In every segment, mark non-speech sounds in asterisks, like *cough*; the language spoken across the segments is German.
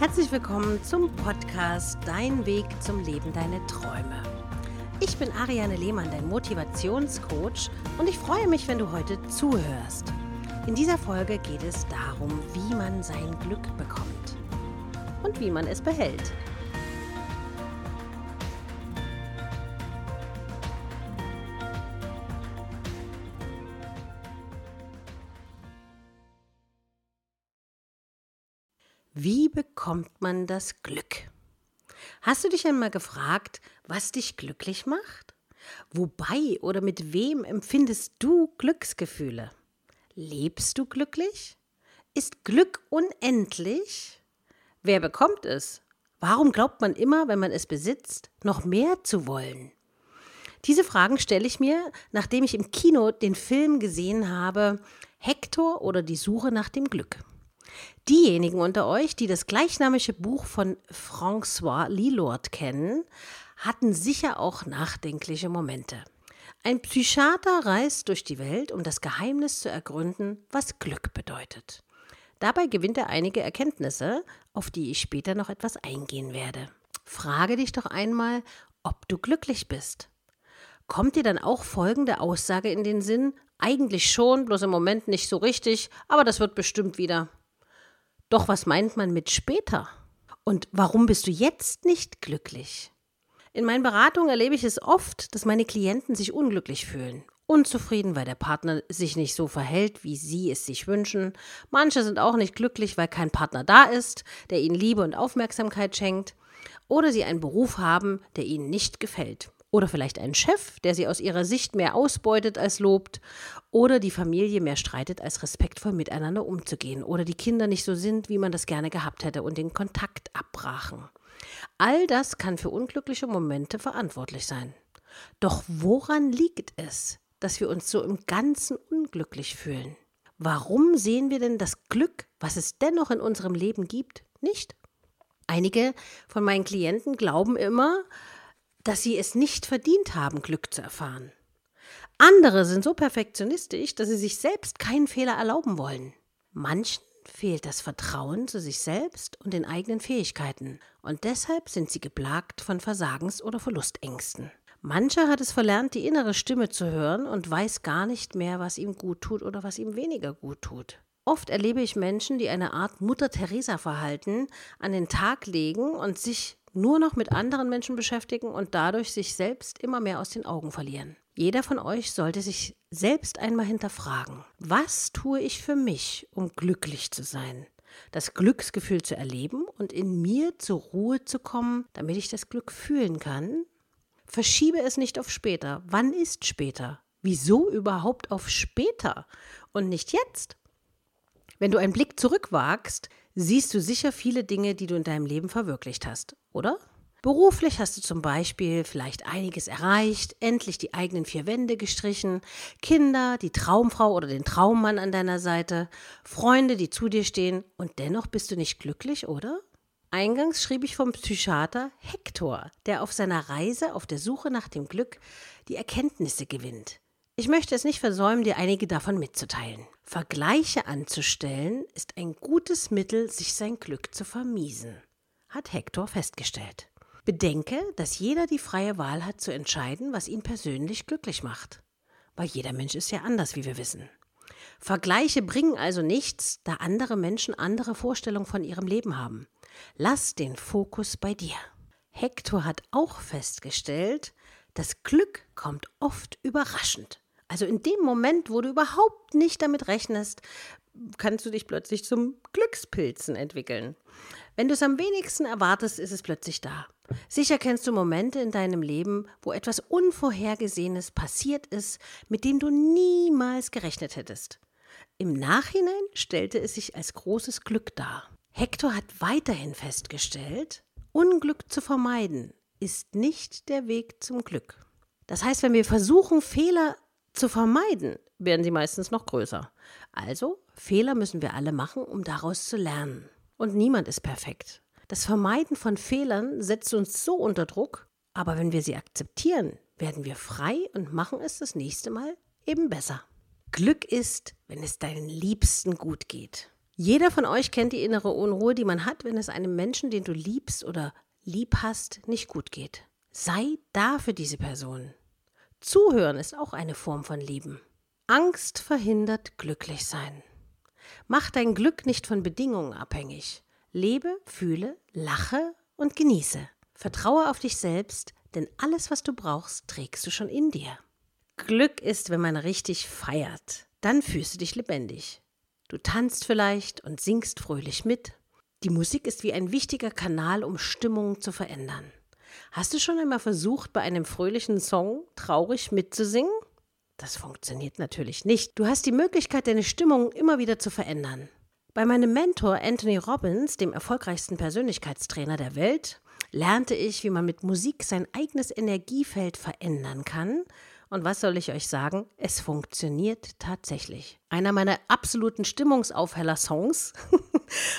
Herzlich willkommen zum Podcast Dein Weg zum Leben, deine Träume. Ich bin Ariane Lehmann, dein Motivationscoach und ich freue mich, wenn du heute zuhörst. In dieser Folge geht es darum, wie man sein Glück bekommt und wie man es behält. Bekommt man das Glück? Hast du dich einmal gefragt, was dich glücklich macht? Wobei oder mit wem empfindest du Glücksgefühle? Lebst du glücklich? Ist Glück unendlich? Wer bekommt es? Warum glaubt man immer, wenn man es besitzt, noch mehr zu wollen? Diese Fragen stelle ich mir, nachdem ich im Kino den Film gesehen habe Hector oder die Suche nach dem Glück. Diejenigen unter euch, die das gleichnamige Buch von François Lilord kennen, hatten sicher auch nachdenkliche Momente. Ein Psychiater reist durch die Welt, um das Geheimnis zu ergründen, was Glück bedeutet. Dabei gewinnt er einige Erkenntnisse, auf die ich später noch etwas eingehen werde. Frage dich doch einmal, ob du glücklich bist. Kommt dir dann auch folgende Aussage in den Sinn? Eigentlich schon, bloß im Moment nicht so richtig, aber das wird bestimmt wieder. Doch was meint man mit später? Und warum bist du jetzt nicht glücklich? In meinen Beratungen erlebe ich es oft, dass meine Klienten sich unglücklich fühlen. Unzufrieden, weil der Partner sich nicht so verhält, wie sie es sich wünschen. Manche sind auch nicht glücklich, weil kein Partner da ist, der ihnen Liebe und Aufmerksamkeit schenkt. Oder sie einen Beruf haben, der ihnen nicht gefällt. Oder vielleicht einen Chef, der sie aus ihrer Sicht mehr ausbeutet als lobt. Oder die Familie mehr streitet, als respektvoll miteinander umzugehen. Oder die Kinder nicht so sind, wie man das gerne gehabt hätte und den Kontakt abbrachen. All das kann für unglückliche Momente verantwortlich sein. Doch woran liegt es, dass wir uns so im Ganzen unglücklich fühlen? Warum sehen wir denn das Glück, was es dennoch in unserem Leben gibt, nicht? Einige von meinen Klienten glauben immer, dass sie es nicht verdient haben, Glück zu erfahren. Andere sind so perfektionistisch, dass sie sich selbst keinen Fehler erlauben wollen. Manchen fehlt das Vertrauen zu sich selbst und den eigenen Fähigkeiten, und deshalb sind sie geplagt von Versagens- oder Verlustängsten. Mancher hat es verlernt, die innere Stimme zu hören und weiß gar nicht mehr, was ihm gut tut oder was ihm weniger gut tut. Oft erlebe ich Menschen, die eine Art Mutter-Theresa-Verhalten an den Tag legen und sich nur noch mit anderen Menschen beschäftigen und dadurch sich selbst immer mehr aus den Augen verlieren. Jeder von euch sollte sich selbst einmal hinterfragen, was tue ich für mich, um glücklich zu sein? Das Glücksgefühl zu erleben und in mir zur Ruhe zu kommen, damit ich das Glück fühlen kann? Verschiebe es nicht auf später. Wann ist später? Wieso überhaupt auf später und nicht jetzt? Wenn du einen Blick zurückwagst, siehst du sicher viele Dinge, die du in deinem Leben verwirklicht hast, oder? Beruflich hast du zum Beispiel vielleicht einiges erreicht, endlich die eigenen vier Wände gestrichen, Kinder, die Traumfrau oder den Traummann an deiner Seite, Freunde, die zu dir stehen und dennoch bist du nicht glücklich, oder? Eingangs schrieb ich vom Psychiater Hector, der auf seiner Reise auf der Suche nach dem Glück die Erkenntnisse gewinnt. Ich möchte es nicht versäumen, dir einige davon mitzuteilen. Vergleiche anzustellen ist ein gutes Mittel, sich sein Glück zu vermiesen, hat Hector festgestellt. Bedenke, dass jeder die freie Wahl hat zu entscheiden, was ihn persönlich glücklich macht. Weil jeder Mensch ist ja anders, wie wir wissen. Vergleiche bringen also nichts, da andere Menschen andere Vorstellungen von ihrem Leben haben. Lass den Fokus bei dir. Hector hat auch festgestellt, das Glück kommt oft überraschend. Also in dem Moment, wo du überhaupt nicht damit rechnest, kannst du dich plötzlich zum Glückspilzen entwickeln. Wenn du es am wenigsten erwartest, ist es plötzlich da. Sicher kennst du Momente in deinem Leben, wo etwas Unvorhergesehenes passiert ist, mit dem du niemals gerechnet hättest. Im Nachhinein stellte es sich als großes Glück dar. Hector hat weiterhin festgestellt, Unglück zu vermeiden ist nicht der Weg zum Glück. Das heißt, wenn wir versuchen, Fehler zu vermeiden, werden sie meistens noch größer. Also, Fehler müssen wir alle machen, um daraus zu lernen. Und niemand ist perfekt. Das Vermeiden von Fehlern setzt uns so unter Druck, aber wenn wir sie akzeptieren, werden wir frei und machen es das nächste Mal eben besser. Glück ist, wenn es deinen Liebsten gut geht. Jeder von euch kennt die innere Unruhe, die man hat, wenn es einem Menschen, den du liebst oder lieb hast, nicht gut geht. Sei da für diese Person. Zuhören ist auch eine Form von Lieben. Angst verhindert glücklich sein. Mach dein Glück nicht von Bedingungen abhängig. Lebe, fühle, lache und genieße. Vertraue auf dich selbst, denn alles, was du brauchst, trägst du schon in dir. Glück ist, wenn man richtig feiert. Dann fühlst du dich lebendig. Du tanzt vielleicht und singst fröhlich mit. Die Musik ist wie ein wichtiger Kanal, um Stimmungen zu verändern. Hast du schon einmal versucht, bei einem fröhlichen Song traurig mitzusingen? Das funktioniert natürlich nicht. Du hast die Möglichkeit, deine Stimmung immer wieder zu verändern. Bei meinem Mentor Anthony Robbins, dem erfolgreichsten Persönlichkeitstrainer der Welt, lernte ich, wie man mit Musik sein eigenes Energiefeld verändern kann und was soll ich euch sagen? Es funktioniert tatsächlich. Einer meiner absoluten Stimmungsaufheller-Songs *laughs*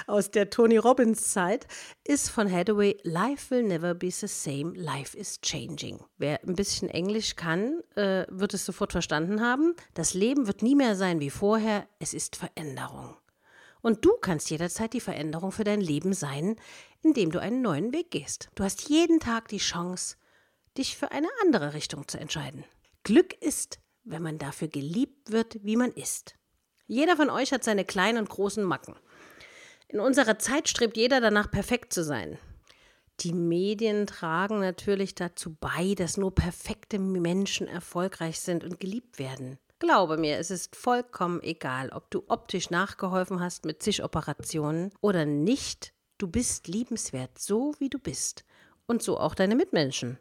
aus der Tony Robbins Zeit ist von Hathaway Life will never be the same, life is changing. Wer ein bisschen Englisch kann, äh, wird es sofort verstanden haben. Das Leben wird nie mehr sein wie vorher, es ist Veränderung. Und du kannst jederzeit die Veränderung für dein Leben sein, indem du einen neuen Weg gehst. Du hast jeden Tag die Chance, dich für eine andere Richtung zu entscheiden. Glück ist, wenn man dafür geliebt wird, wie man ist. Jeder von euch hat seine kleinen und großen Macken. In unserer Zeit strebt jeder danach, perfekt zu sein. Die Medien tragen natürlich dazu bei, dass nur perfekte Menschen erfolgreich sind und geliebt werden. Glaube mir, es ist vollkommen egal, ob du optisch nachgeholfen hast mit zig Operationen oder nicht. Du bist liebenswert, so wie du bist. Und so auch deine Mitmenschen.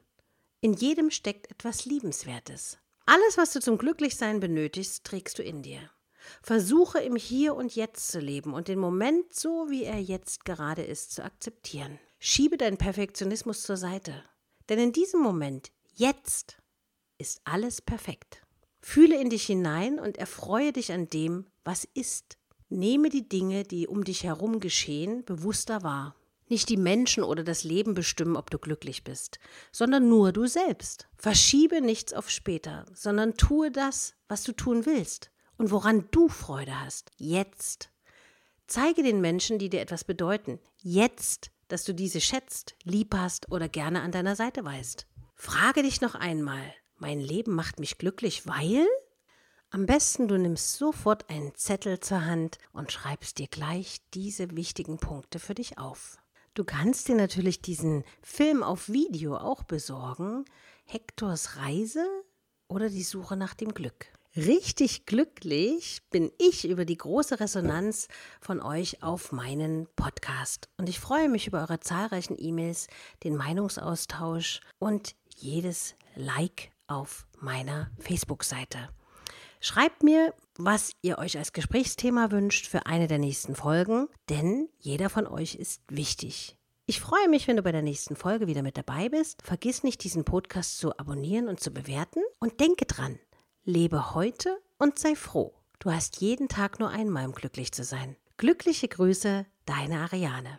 In jedem steckt etwas Liebenswertes. Alles, was du zum Glücklichsein benötigst, trägst du in dir. Versuche im Hier und Jetzt zu leben und den Moment so, wie er jetzt gerade ist, zu akzeptieren. Schiebe deinen Perfektionismus zur Seite. Denn in diesem Moment, jetzt, ist alles perfekt. Fühle in dich hinein und erfreue dich an dem, was ist. Nehme die Dinge, die um dich herum geschehen, bewusster wahr. Nicht die Menschen oder das Leben bestimmen, ob du glücklich bist, sondern nur du selbst. Verschiebe nichts auf später, sondern tue das, was du tun willst und woran du Freude hast. Jetzt. Zeige den Menschen, die dir etwas bedeuten, jetzt, dass du diese schätzt, lieb hast oder gerne an deiner Seite weißt. Frage dich noch einmal, mein Leben macht mich glücklich, weil? Am besten du nimmst sofort einen Zettel zur Hand und schreibst dir gleich diese wichtigen Punkte für dich auf. Du kannst dir natürlich diesen Film auf Video auch besorgen. Hektors Reise oder die Suche nach dem Glück. Richtig glücklich bin ich über die große Resonanz von euch auf meinen Podcast. Und ich freue mich über eure zahlreichen E-Mails, den Meinungsaustausch und jedes Like auf meiner Facebook-Seite. Schreibt mir, was ihr euch als Gesprächsthema wünscht für eine der nächsten Folgen, denn jeder von euch ist wichtig. Ich freue mich, wenn du bei der nächsten Folge wieder mit dabei bist. Vergiss nicht, diesen Podcast zu abonnieren und zu bewerten. Und denke dran, lebe heute und sei froh. Du hast jeden Tag nur einmal, um glücklich zu sein. Glückliche Grüße, deine Ariane.